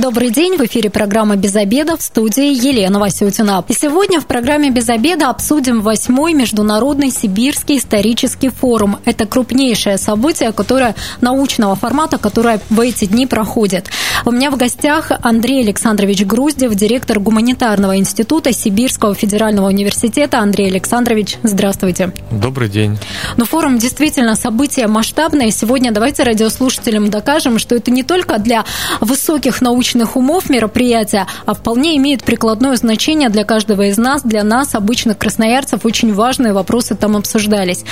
Добрый день, в эфире программа «Без обеда» в студии Елена Васютина. И сегодня в программе «Без обеда» обсудим восьмой Международный Сибирский исторический форум. Это крупнейшее событие, которое научного формата, которое в эти дни проходит. У меня в гостях Андрей Александрович Груздев, директор гуманитарного института Сибирского федерального университета. Андрей Александрович, здравствуйте. Добрый день. Ну, форум действительно событие масштабное. Сегодня давайте радиослушателям докажем, что это не только для высоких научных научных умов мероприятия, а вполне имеет прикладное значение для каждого из нас, для нас, обычных красноярцев. Очень важные вопросы там обсуждались.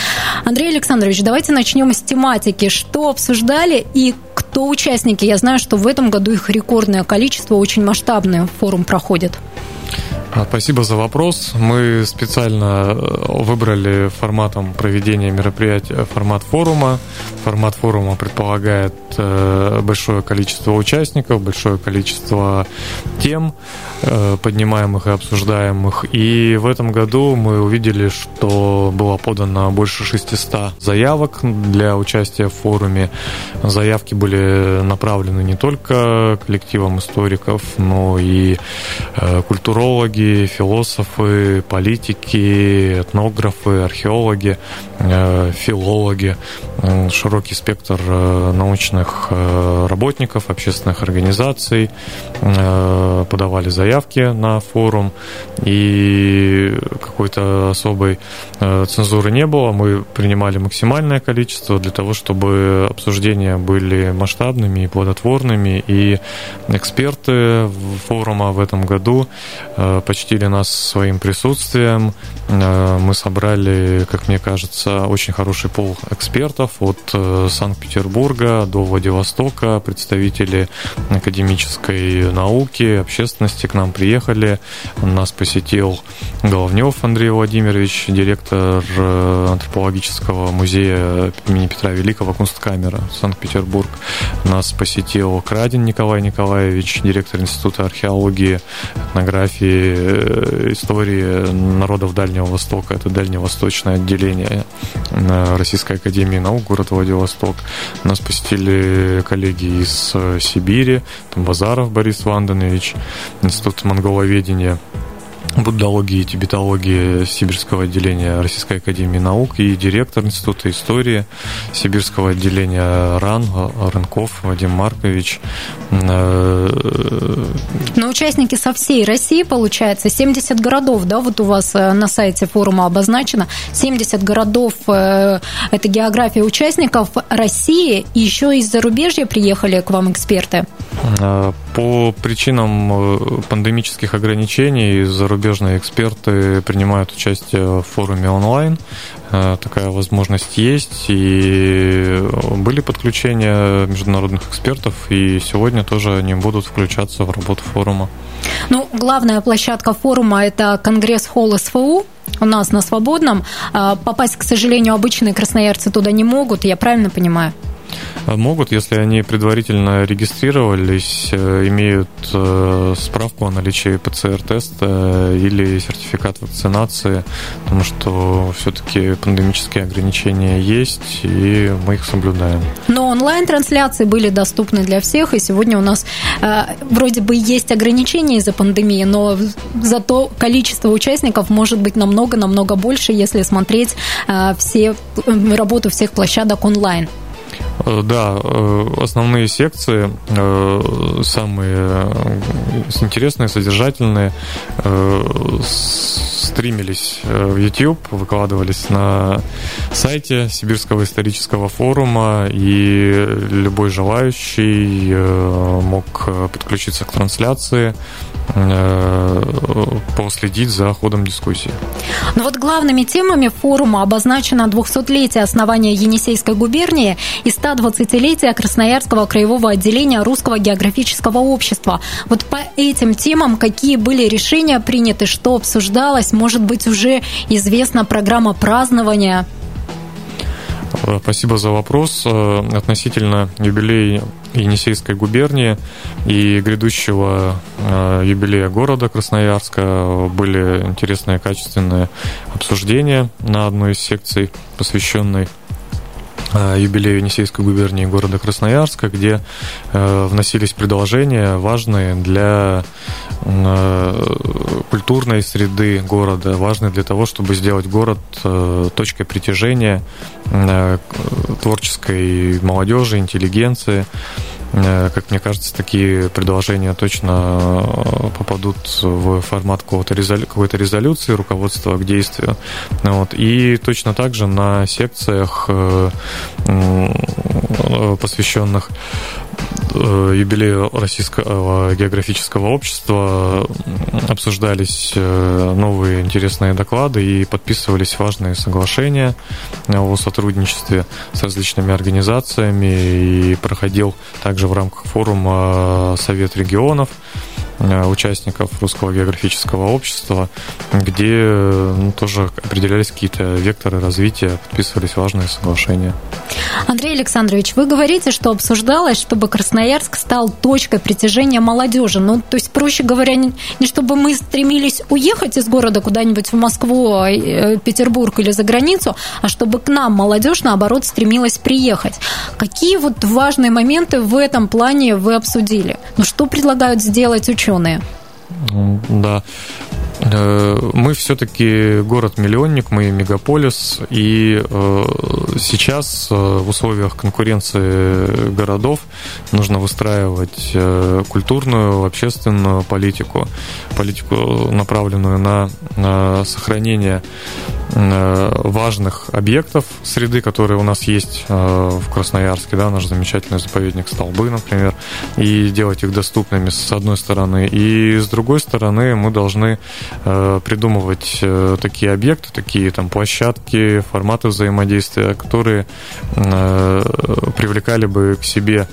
Андрей Александрович, давайте начнем с тематики. Что обсуждали и кто участники? Я знаю, что в этом году их рекордное количество, очень масштабный форум проходит. А, спасибо за вопрос. Мы специально э, выбрали форматом проведения мероприятия формат форума. Формат форума предполагает э, большое количество участников, большое количество тем, э, поднимаемых и обсуждаемых. И в этом году мы увидели, что было подано больше 600 заявок для участия в форуме. Заявки были направлены не только коллективам историков, но и культурологи, философы, политики, этнографы, археологи, э, филологи, широкий спектр э, научных э, работников, общественных организаций подавали заявки на форум, и какой-то особой цензуры не было. Мы принимали максимальное количество для того, чтобы обсуждения были масштабными и плодотворными, и эксперты форума в этом году почтили нас своим присутствием. Э, мы собрали, как мне кажется, очень хороший пол экспертов от э, Санкт-Петербурга до Владивостока. Представители академической науки, общественности к нам приехали. Нас посетил Головнев Андрей Владимирович, директор э, антропологического музея имени Петра Великого Кунсткамера Санкт-Петербург. Нас посетил Крадин Николай Николаевич, директор Института археологии, этнографии Э, истории народов Дальнего Востока. Это дальневосточное отделение э, Российской Академии Наук, город Владивосток. Нас посетили коллеги из Сибири, там Базаров Борис Ванданович, Институт монголоведения буддологии и тибетологии Сибирского отделения Российской Академии Наук и директор Института истории Сибирского отделения РАН Рынков Вадим Маркович. Но участники со всей России, получается, 70 городов, да, вот у вас э, на сайте форума обозначено, 70 городов, э, это география участников России, и еще из зарубежья приехали к вам эксперты? Э, по причинам пандемических ограничений зарубежные эксперты принимают участие в форуме онлайн. Э, такая возможность есть. И были подключения международных экспертов, и сегодня тоже они будут включаться в работу форума. Ну, главная площадка форума – это Конгресс-холл СФУ, у нас на Свободном. Попасть, к сожалению, обычные красноярцы туда не могут, я правильно понимаю? Могут, если они предварительно регистрировались, э, имеют э, справку о наличии ПЦР-теста или сертификат вакцинации, потому что все-таки пандемические ограничения есть, и мы их соблюдаем. Но онлайн-трансляции были доступны для всех, и сегодня у нас э, вроде бы есть ограничения из-за пандемии, но зато количество участников может быть намного-намного больше, если смотреть э, все работу всех площадок онлайн. Э, да, э, основные секции, э, самые интересные, содержательные, стримились в YouTube, выкладывались на сайте Сибирского исторического форума, и любой желающий мог подключиться к трансляции, последить за ходом дискуссии. Ну вот главными темами форума обозначено 200-летие основания Енисейской губернии и 120-летие Красноярского краевого отделения Русского географического общества. Вот по этим темам какие были решения приняты, что обсуждалось? Может быть, уже известна программа празднования? Спасибо за вопрос. Относительно юбилей, Енисейской губернии и грядущего э, юбилея города Красноярска были интересные качественные обсуждения на одной из секций, посвященной Э, юбилею Енисейской губернии города Красноярска, где э, вносились предложения важные для э, культурной среды города, важные для того, чтобы сделать город точкой притяжения творческой молодежи, интеллигенции. Э, как мне кажется, такие предложения точно э, попадут в формат какого-то резолю... какой-то резолюции, руководства к действию. Вот. И точно так же на секциях, э, посвященных юбилею Российского географического общества обсуждались новые интересные доклады и подписывались важные соглашения о сотрудничестве с различными организациями и проходил также в рамках форума э, Совет регионов. Э, участников Русского географического общества, где ну, тоже определялись какие-то векторы развития, подписывались важные соглашения. Андрей Александрович, вы говорите, что обсуждалось, чтобы Красноярск стал точкой притяжения молодежи. Ну, то есть, проще говоря, не, не чтобы мы стремились уехать из города куда-нибудь в Москву, э, Петербург или за границу, а чтобы к нам молодежь, наоборот, стремилась приехать. Какие вот важные моменты в этом плане вы обсудили? Ну, что предлагают сделать ученые? Да. Э, мы все-таки город-миллионник, мы мегаполис, и э, сейчас э, в условиях конкуренции городов нужно выстраивать культурную, общественную политику, политику, направленную на, на сохранение важных объектов среды, которые у нас есть в Красноярске, да, наш замечательный заповедник Столбы, например, и делать их доступными с одной стороны, и с другой стороны мы должны Э, придумывать э, такие объекты, такие там площадки, форматы взаимодействия, которые э, привлекали бы к себе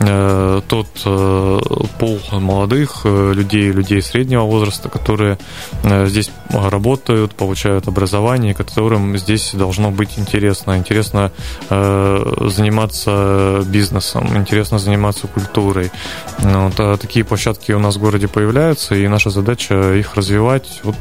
Э, тот э, пол молодых э, людей, людей среднего возраста, которые здесь работают, получают образование, которым здесь должно быть интересно. Интересно заниматься бизнесом, интересно заниматься культурой. Вот, а такие площадки у нас в городе появляются, и наша задача их развивать. Вот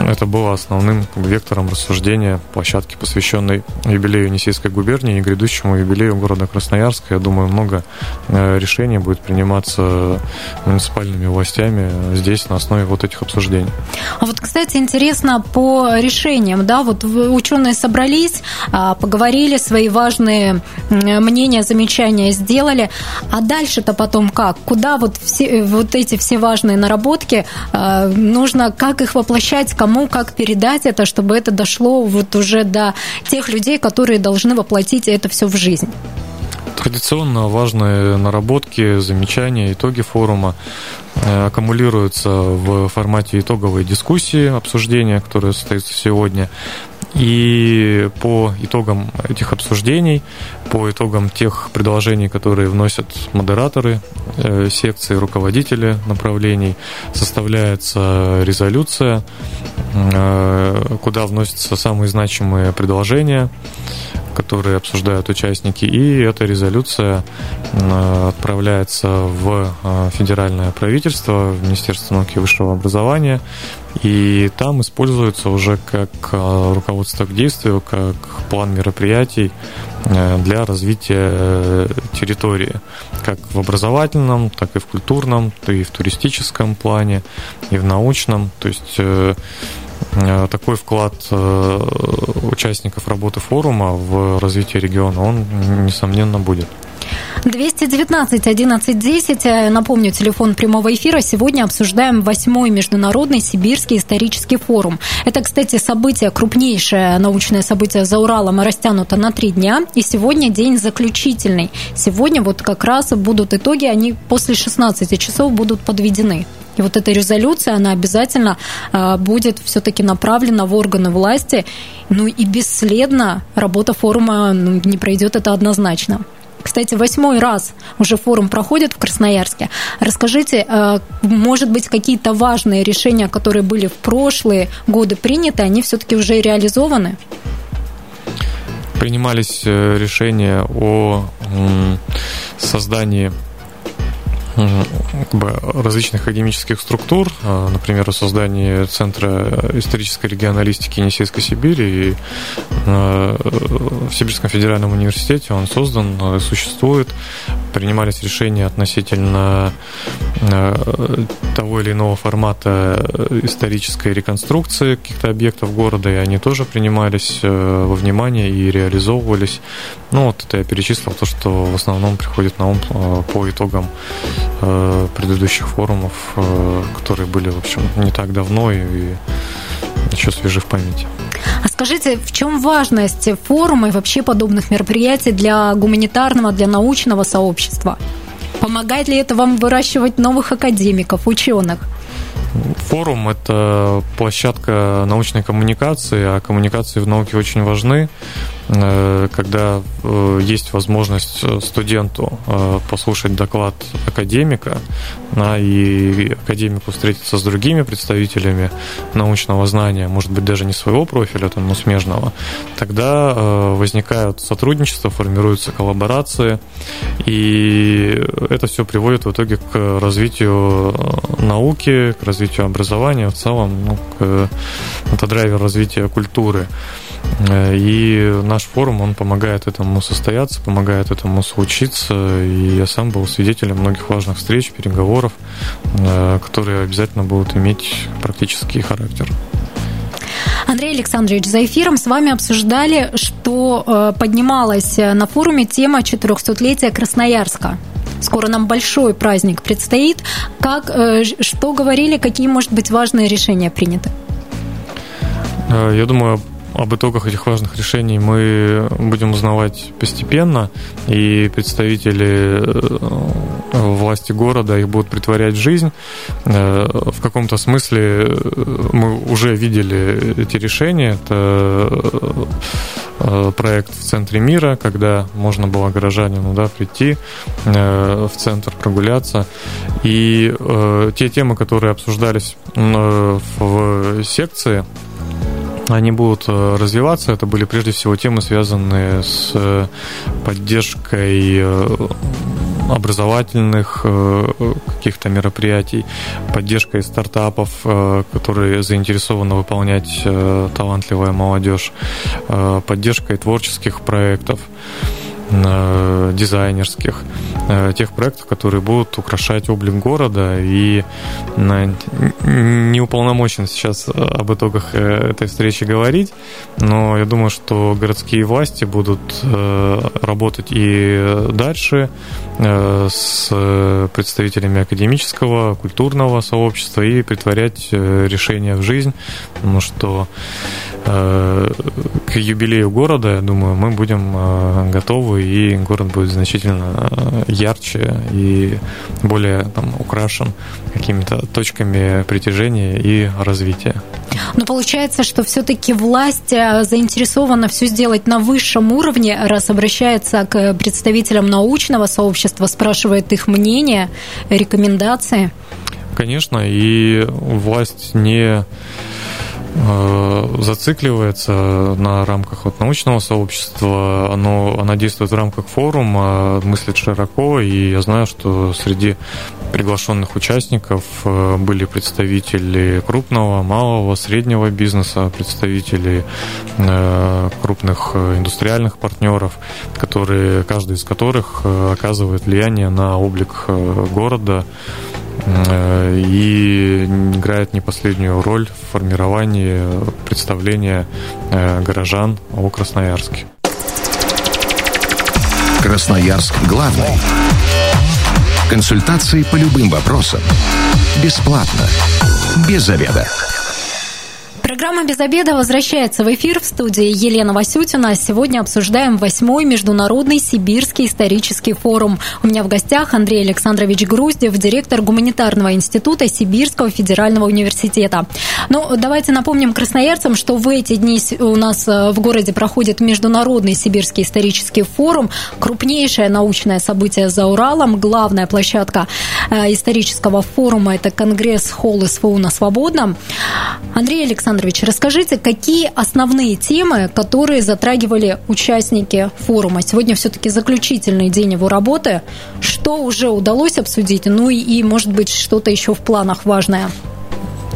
это было основным вектором рассуждения площадки, посвященной юбилею Енисейской губернии и грядущему юбилею города Красноярска. Я думаю, много э, решений будет приниматься муниципальными властями здесь на основе вот этих обсуждений. А вот, кстати, интересно по решениям, да, вот ученые собрались, а, поговорили, свои важные мнения, замечания сделали, а дальше-то потом как? Куда вот, все, вот эти все важные наработки а, нужно, как их воплощать, кому, как передать это, чтобы это дошло вот уже до тех людей, которые должны воплотить это все в жизнь? Традиционно важные наработки, замечания, итоги форума э, аккумулируются в формате итоговой дискуссии, обсуждения, которое состоится сегодня. И по итогам этих обсуждений, по итогам тех предложений, которые вносят модераторы э, секции, руководители направлений, составляется резолюция, э, куда вносятся самые значимые предложения которые обсуждают участники, и эта резолюция отправляется в федеральное правительство, в Министерство науки и высшего образования, и там используется уже как э, руководство к действию, как план мероприятий э, для развития территории, как в образовательном, так и в культурном, и в туристическом плане, и в научном. То есть Э, такой вклад э, участников работы форума в развитие региона, он, несомненно, будет. 219 11 10. Напомню, телефон прямого эфира. Сегодня обсуждаем восьмой международный сибирский исторический форум. Это, кстати, событие, крупнейшее научное событие за Уралом, растянуто на три дня. И сегодня день заключительный. Сегодня вот как раз будут итоги, они после 16 часов будут подведены. И вот эта резолюция, она обязательно а, будет все-таки направлена в органы власти. Ну и бесследно работа форума ну, не пройдет, это однозначно. Кстати, восьмой раз уже форум проходит в Красноярске. Расскажите, а, может быть, какие-то важные решения, которые были в прошлые годы приняты, они все-таки уже реализованы? принимались решения о создании как бы, различных академических структур, а, например, о создании Центра исторической регионалистики Енисейской Сибири. И а, в Сибирском федеральном университете он создан, а, существует. Принимались решения относительно того или иного формата исторической реконструкции каких-то объектов города, и они тоже принимались во внимание и реализовывались. Ну, вот это я перечислил то, что в основном приходит на ум по итогам Э, предыдущих форумов, э, которые были, в общем, не так давно и еще свежи в памяти. А скажите, в чем важность форума и вообще подобных мероприятий для гуманитарного, для научного сообщества? Помогает ли это вам выращивать новых академиков, ученых? Форум – это площадка научной коммуникации, а коммуникации в науке очень важны. Э, когда э, есть возможность студенту э, послушать доклад академика, и академику встретиться с другими представителями научного знания, может быть, даже не своего профиля, там, но смежного, тогда возникают сотрудничества, формируются коллаборации, и это все приводит в итоге к развитию науки, к развитию образования, в целом, ну, к, это драйвер развития культуры. Э, и наш форум, он помогает этому состояться, помогает этому случиться. И я сам был свидетелем многих важных встреч, переговоров, э, которые обязательно будут иметь практический характер. Андрей Александрович, за эфиром с вами обсуждали, что э, поднималась на форуме тема 400-летия Красноярска. Скоро нам большой праздник предстоит. Как, что говорили, какие, может быть, важные решения приняты? Я думаю, об итогах этих важных решений мы будем узнавать постепенно, и представители э, власти города их будут притворять в жизнь. Э, в каком-то смысле э, мы уже видели эти решения. Это проект в центре мира, когда можно было горожанину да, прийти в центр, прогуляться. И те темы, которые обсуждались в секции, они будут э, развиваться. Это были прежде всего темы, связанные с э, поддержкой э, образовательных каких-то мероприятий, поддержкой стартапов, которые заинтересованы выполнять талантливая молодежь, поддержкой творческих проектов дизайнерских, тех проектов, которые будут украшать облик города. И не уполномочен сейчас об итогах э, этой встречи говорить, но я думаю, что городские власти будут э, работать и дальше э, с представителями академического, культурного сообщества и притворять решения в жизнь, потому что к юбилею города, я думаю, мы будем готовы и город будет значительно э, ярче и более там, украшен какими-то точками притяжения и развития. Но получается, что все-таки власть э, заинтересована все сделать на высшем уровне, раз обращается к представителям научного сообщества, спрашивает их мнение, рекомендации. Конечно, и власть не зацикливается на рамках вот научного сообщества, оно, она действует в рамках форума, мыслит широко, и я знаю, что среди приглашенных участников э, были представители крупного, малого, среднего бизнеса, представители э, крупных индустриальных партнеров, которые, каждый из которых оказывает влияние на облик города, Э, и играет не последнюю роль в формировании представления э, горожан о Красноярске. Красноярск главный. Консультации по любым вопросам. Бесплатно. Без заведа. Программа «Без обеда» возвращается в эфир в студии Елена Васютина. Сегодня обсуждаем восьмой международный сибирский исторический форум. У меня в гостях Андрей Александрович Груздев, директор гуманитарного института Сибирского федерального университета. Ну, давайте напомним красноярцам, что в эти дни у нас э, в городе проходит международный сибирский исторический форум, крупнейшее научное событие за Уралом, главная площадка э, исторического форума – это Конгресс Холл СФУ на Свободном. Андрей Александрович Александрович, расскажите, какие основные темы, которые затрагивали участники форума? Сегодня все-таки заключительный день его работы. Что уже удалось обсудить? Ну и, может быть, что-то еще в планах важное?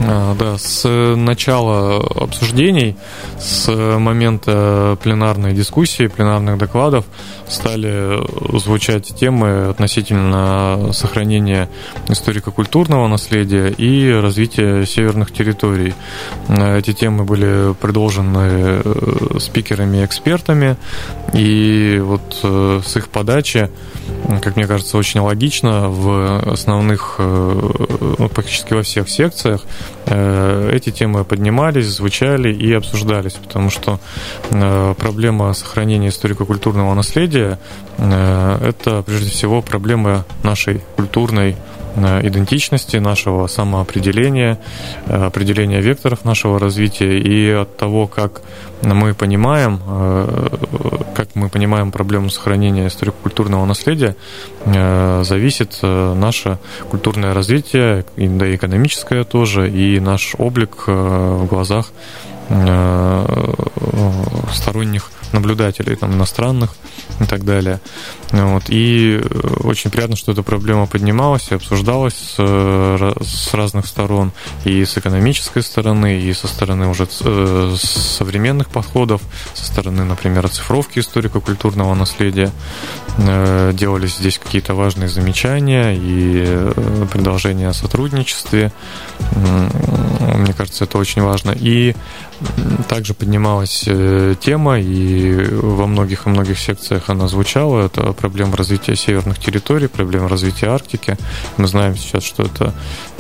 А, да, с начала обсуждений, с момента пленарной дискуссии, пленарных докладов стали звучать темы относительно сохранения историко-культурного наследия и развития северных территорий. Эти темы были предложены э, спикерами и экспертами, и вот э, с их подачи, как мне кажется, очень логично в основных, э, ну, практически во всех секциях эти темы поднимались, звучали и обсуждались, потому что проблема сохранения историко-культурного наследия наследие э, – это прежде всего проблема нашей культурной э, идентичности, нашего самоопределения, э, определения векторов нашего развития и от того, как мы понимаем, как мы понимаем проблему сохранения историко-культурного наследия, зависит наше культурное развитие, да и экономическое тоже, и наш облик в глазах сторонних наблюдателей, там, иностранных и так далее. Вот. И э, очень приятно, что эта проблема поднималась и обсуждалась с, э, с разных сторон, и с экономической стороны, и со стороны уже э, современных подходов, со стороны, например, оцифровки историко-культурного наследия. Делались здесь какие-то важные замечания и предложения о сотрудничестве. Мне кажется, это очень важно. И также поднималась тема, и во многих и многих секциях она звучала. Это проблема развития северных территорий, проблема развития Арктики. Мы знаем сейчас, что это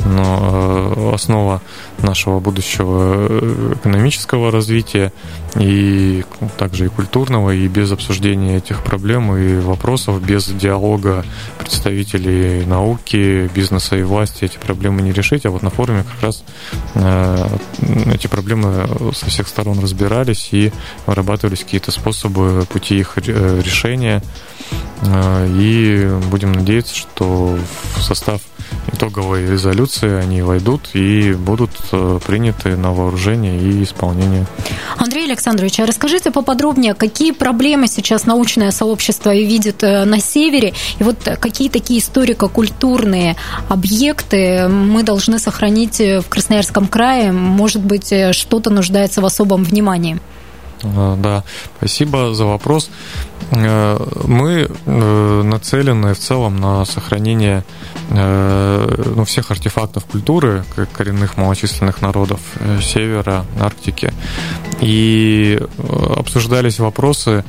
ну, основа нашего будущего э, экономического развития и также и культурного, и без обсуждения этих проблем и вопросов, без диалога представителей науки, бизнеса и власти эти проблемы не решить. А вот на форуме как раз э, эти проблемы со всех сторон разбирались и вырабатывались какие-то способы, пути их решения. Э, и будем надеяться, что в состав итоговой резолюции они войдут и будут э, приняты на вооружение и исполнение. Андрей Александрович, а расскажите поподробнее, какие проблемы сейчас научное сообщество видит э, на севере, и вот какие такие историко-культурные объекты мы должны сохранить в Красноярском крае, может быть, что-то нуждается в особом внимании? Да, спасибо за вопрос. Э, мы э, нацелены в целом на сохранение э, ну, всех артефактов культуры коренных малочисленных народов Севера, Арктики. И обсуждались вопросы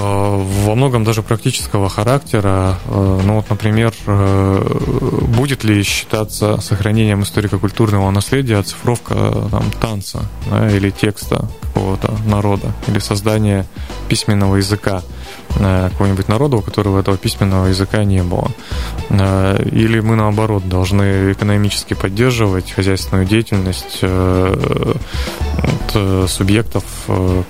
во многом даже практического характера. Ну вот, например, будет ли считаться сохранением историко-культурного наследия оцифровка там, танца да, или текста какого-то народа или создание письменного языка э, какого-нибудь народа, у которого этого письменного языка не было. Э, или мы, наоборот, должны экономически поддерживать хозяйственную деятельность э, субъектов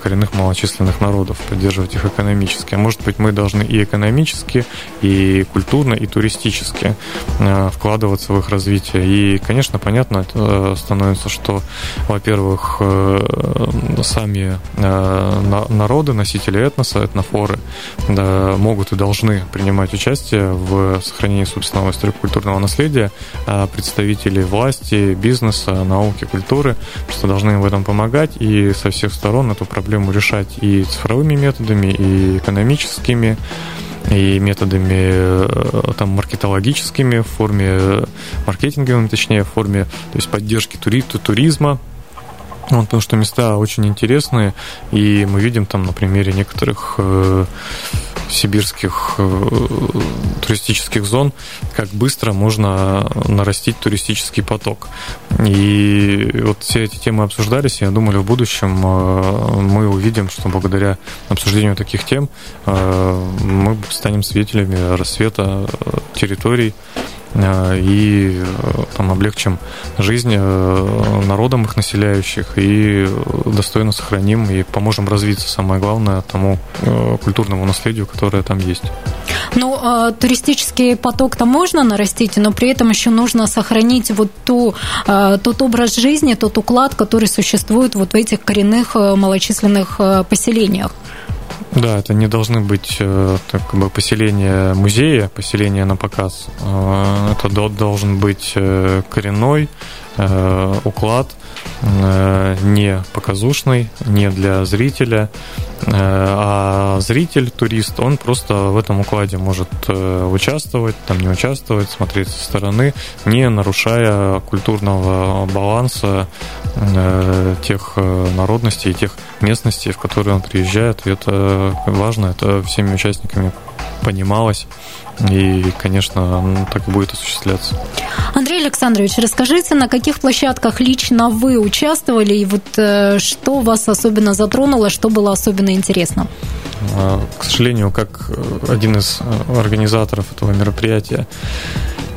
коренных малочисленных народов, поддерживать их экономически. А может быть, мы должны и экономически, и культурно, и туристически вкладываться в их развитие. И, конечно, понятно становится, что, во-первых, сами народы, носители этноса, этнофоры могут и должны принимать участие в сохранении собственного историко-культурного наследия, а представители власти, бизнеса, науки, культуры просто должны им в этом помогать и со всех сторон эту проблему решать и цифровыми методами, и экономическими, и методами э, там, маркетологическими в форме маркетинговыми, точнее, в форме то есть поддержки тури туризма, вот, потому что места очень интересные, и мы видим там на примере некоторых э, сибирских э, туристических зон, как быстро можно нарастить туристический поток. И вот все эти темы обсуждались, и я думаю, в будущем э, мы увидим, что благодаря обсуждению таких тем э, мы станем свидетелями рассвета э, территорий, и э, там облегчим жизнь э, народам их населяющих и достойно сохраним и поможем развиться, самое главное, тому культурному наследию, которое там есть. Ну, а, туристический поток-то можно нарастить, но при этом еще нужно сохранить вот ту, а, тот образ жизни, тот уклад, который существует вот в этих коренных э, малочисленных э, поселениях. Да, это не должны быть э, так, как бы поселения музея, поселения на показ. Это должен быть коренной уклад, не показушный, не для зрителя, Э, а зритель, турист, он просто в этом укладе может э, участвовать, там не участвовать, смотреть со стороны, не нарушая культурного баланса э, тех народностей и тех местностей, в которые он приезжает. И это важно, это всеми участниками понималось. И, конечно, так и будет осуществляться. Андрей Александрович, расскажите, на каких площадках лично вы участвовали, и вот что вас особенно затронуло, что было особенно интересно? А, к сожалению, как один из организаторов этого мероприятия,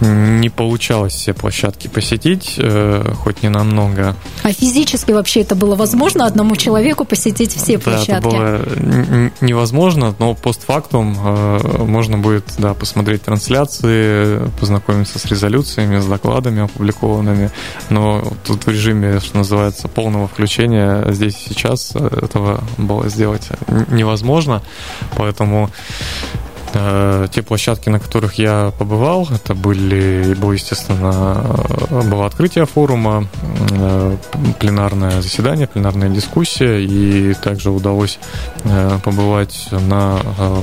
не получалось все площадки посетить, э, хоть не намного. А физически вообще это было возможно одному человеку посетить все да, площадки? это было невозможно, но постфактум э, можно будет да, посмотреть трансляции, познакомиться с резолюциями, с докладами опубликованными, но тут в режиме, что называется, полного включения здесь и сейчас этого было сделать невозможно, поэтому Э, те площадки, на которых я побывал, это были, было, естественно, было открытие форума, э, пленарное заседание, пленарная дискуссия, и также удалось э, побывать на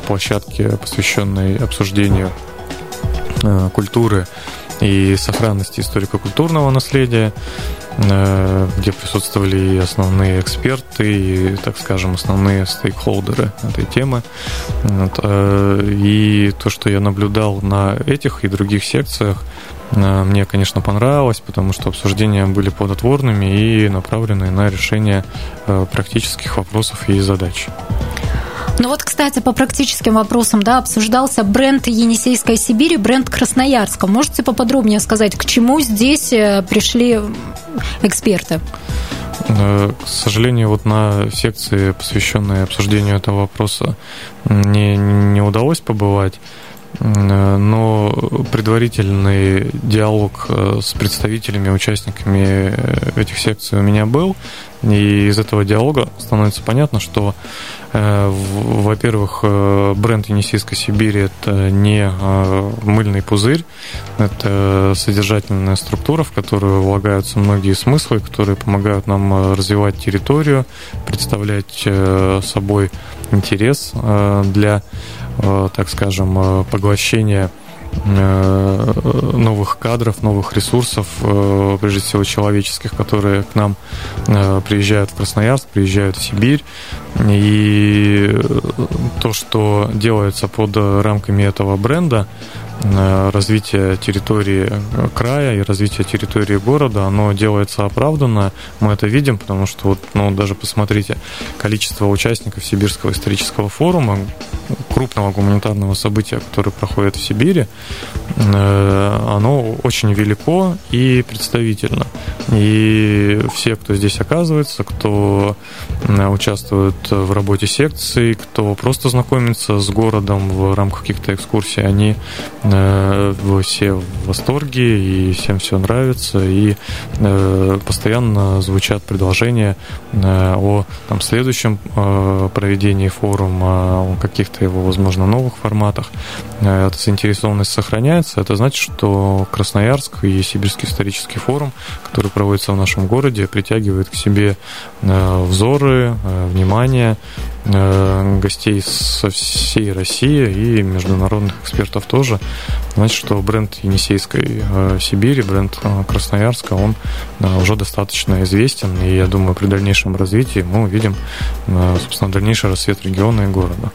площадке, посвященной обсуждению культуры и сохранности историко-культурного наследия. Э, где присутствовали и основные эксперты, и, так скажем, основные стейкхолдеры этой темы. Э, и то, что я наблюдал на этих и других секциях, э, мне, конечно, понравилось, потому что обсуждения были плодотворными и направлены на решение практических вопросов и задач. Ну вот, кстати, по практическим вопросам, да, обсуждался бренд Енисейской Сибири, бренд Красноярска. Можете поподробнее сказать, к чему здесь э, пришли эксперты? Э, к сожалению, вот на секции, посвященной обсуждению этого вопроса, не, не удалось побывать. Э, но предварительный диалог с представителями, участниками этих секций у меня был. И из этого диалога становится понятно, что, э, во-первых, э, бренд Енисейской Сибири – это не э, мыльный пузырь, это содержательная структура, в которую влагаются многие смыслы, которые помогают нам развивать территорию, представлять собой интерес для, так скажем, поглощения Э, новых кадров, новых ресурсов, э, прежде всего человеческих, которые к нам э, приезжают в Красноярск, приезжают в Сибирь. И то, что делается под рамками этого бренда, развитие территории края и развитие территории города, оно делается оправданно. Мы это видим, потому что вот, ну, даже посмотрите, количество участников Сибирского исторического форума, крупного гуманитарного события, которое проходит в Сибири, э, оно очень велико и представительно. И все, кто здесь оказывается, кто участвует в работе секций, кто просто знакомится с городом в рамках каких-то экскурсий, они Э, все в восторге, и всем все нравится, и э, постоянно звучат предложения э, о там, следующем проведении форума, о каких-то его, возможно, новых форматах. Эта заинтересованность сохраняется. Это значит, что Красноярск и Сибирский исторический форум, который проводится в нашем городе, притягивает к себе взоры, внимание гостей со всей России и международных экспертов тоже. Значит, что бренд Енисейской э, Сибири, бренд э, Красноярска, он э, уже достаточно известен, и я думаю, при дальнейшем развитии мы увидим, собственно, дальнейший рассвет региона и города.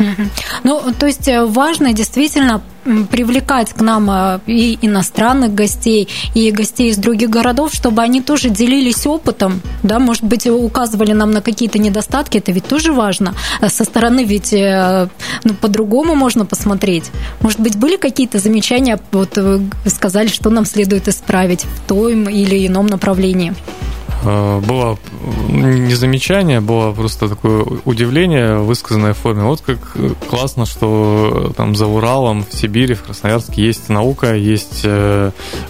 Ну, то есть э, важно действительно привлекать к нам э, и иностранных гостей, и гостей из других городов, чтобы они тоже делились опытом, да, может быть, указывали нам на какие-то недостатки, это ведь тоже важно. Э, со стороны ведь ну, по-другому можно посмотреть. Может быть, были какие-то замечания, вот сказали, что нам следует исправить в том или ином направлении? Было не замечание, было просто такое удивление, высказанное в форме. Вот как классно, что там за Уралом, в Сибири, в Красноярске есть наука, есть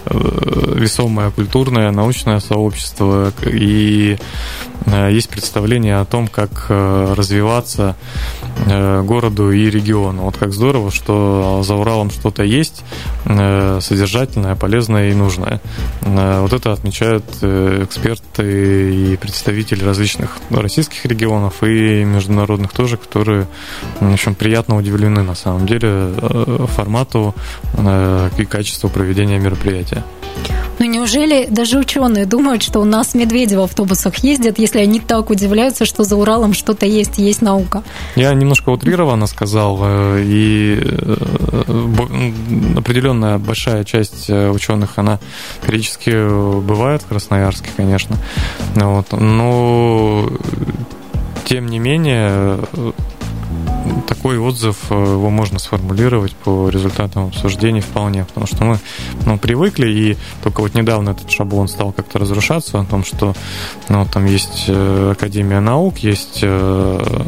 весомое культурное, научное сообщество, и есть представление о том, как развиваться городу и региону. Вот как здорово, что за Уралом что-то есть содержательное, полезное и нужное. Вот это отмечают эксперты и представители различных российских регионов и международных тоже, которые, в общем, приятно удивлены на самом деле э, формату э, и качеству проведения мероприятия. Ну неужели даже ученые думают, что у нас медведи в автобусах ездят, если они так удивляются, что за Уралом что-то есть, есть наука? Я немножко утрированно сказал, э, и определенная большая часть ученых, она периодически бывает в Красноярске, конечно. Вот. Но тем не менее такой отзыв э, его можно сформулировать по результатам обсуждений вполне, потому что мы ну, привыкли, и только вот недавно этот шаблон стал как-то разрушаться о том, что ну, там есть э, Академия наук, есть э,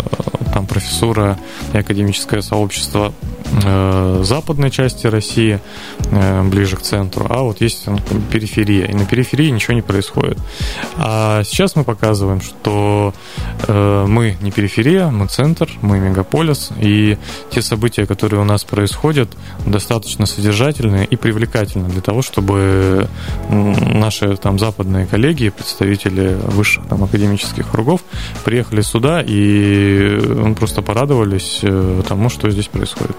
там профессура и академическое сообщество западной части России, ближе к центру, а вот есть периферия, и на периферии ничего не происходит. А сейчас мы показываем, что мы не периферия, мы центр, мы мегаполис, и те события, которые у нас происходят, достаточно содержательные и привлекательны для того, чтобы наши там западные коллеги, представители высших там академических кругов приехали сюда и просто порадовались э, тому, что здесь происходит.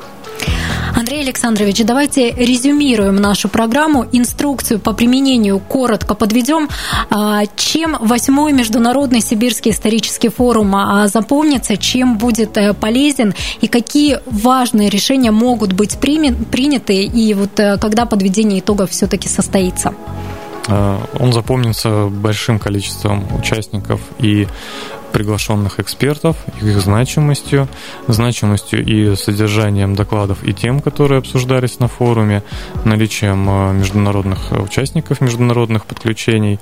Андрей Александрович, давайте резюмируем нашу программу, инструкцию по применению коротко подведем. А, чем восьмой Международный Сибирский исторический форум а, запомнится, чем будет э, полезен и какие важные решения могут быть приняты и вот э, когда подведение итогов все-таки состоится? А, он запомнится большим количеством участников и приглашенных экспертов, их значимостью, значимостью и содержанием докладов и тем, которые обсуждались на форуме, наличием э, международных участников, международных подключений,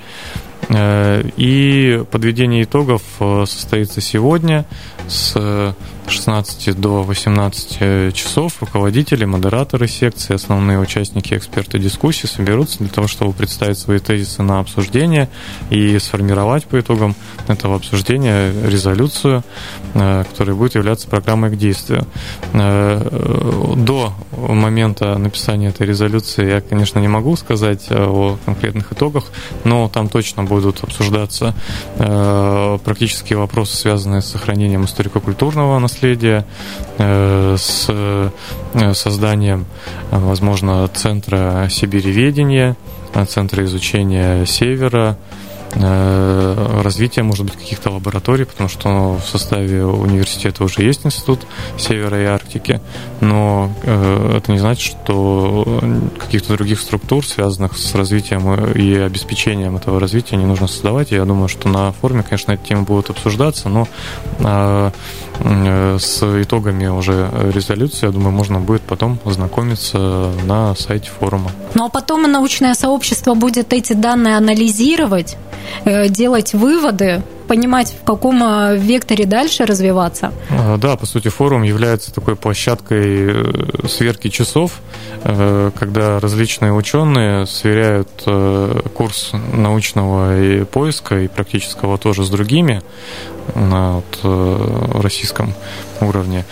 Э, и подведение итогов э, состоится сегодня с 16 до 18 часов. Руководители, модераторы секции, основные участники, эксперты дискуссии соберутся для того, чтобы представить свои тезисы на обсуждение и сформировать по итогам этого обсуждения резолюцию, э, которая будет являться программой к действию. До момента написания этой резолюции я, конечно, не могу сказать о конкретных итогах, но там точно будут обсуждаться э, практические вопросы, связанные с сохранением историко-культурного наследия, э, с э, созданием, возможно, центра сибиреведения, центра изучения севера, развития, может быть, каких-то лабораторий, потому что в составе университета уже есть институт Севера и Арктики, но э, это не значит, что каких-то других структур, связанных с развитием и обеспечением этого развития, не нужно создавать. Я думаю, что на форуме, конечно, эти темы будут обсуждаться, но э, с итогами уже резолюции, я думаю, можно будет потом ознакомиться на сайте форума. Ну а потом научное сообщество будет эти данные анализировать, Э, делать выводы, понимать, в каком э, векторе дальше развиваться. А, да, по сути, форум является такой площадкой э, сверки часов, когда различные ученые сверяют курс научного и поиска и практического тоже с другими на российском уровне.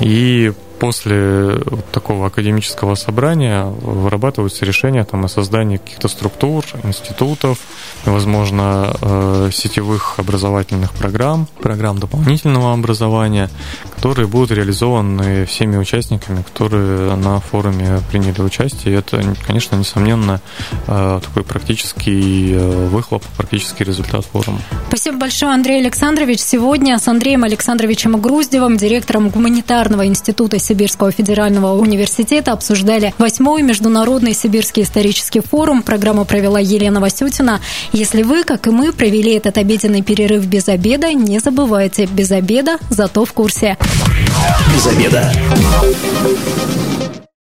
И после такого академического собрания вырабатываются решения там, о создании каких-то структур, институтов, возможно, э, сетевых образовательных программ, программ дополнительного образования, которые будут реализованы всеми участниками, которые на форуме приняли участие. И это, конечно, несомненно, э, такой практический э, выхлоп, практический результат форума. Спасибо большое, Андрей Александрович. Сегодня с Андреем Александровичем Груздевым, директором гуманитарного института Сибирского федерального университета обсуждали восьмой Международный Сибирский исторический форум. Программу провела Елена Васютина. Если вы, как и мы, провели этот обеденный перерыв без обеда, не забывайте, без обеда, зато в курсе. Без обеда.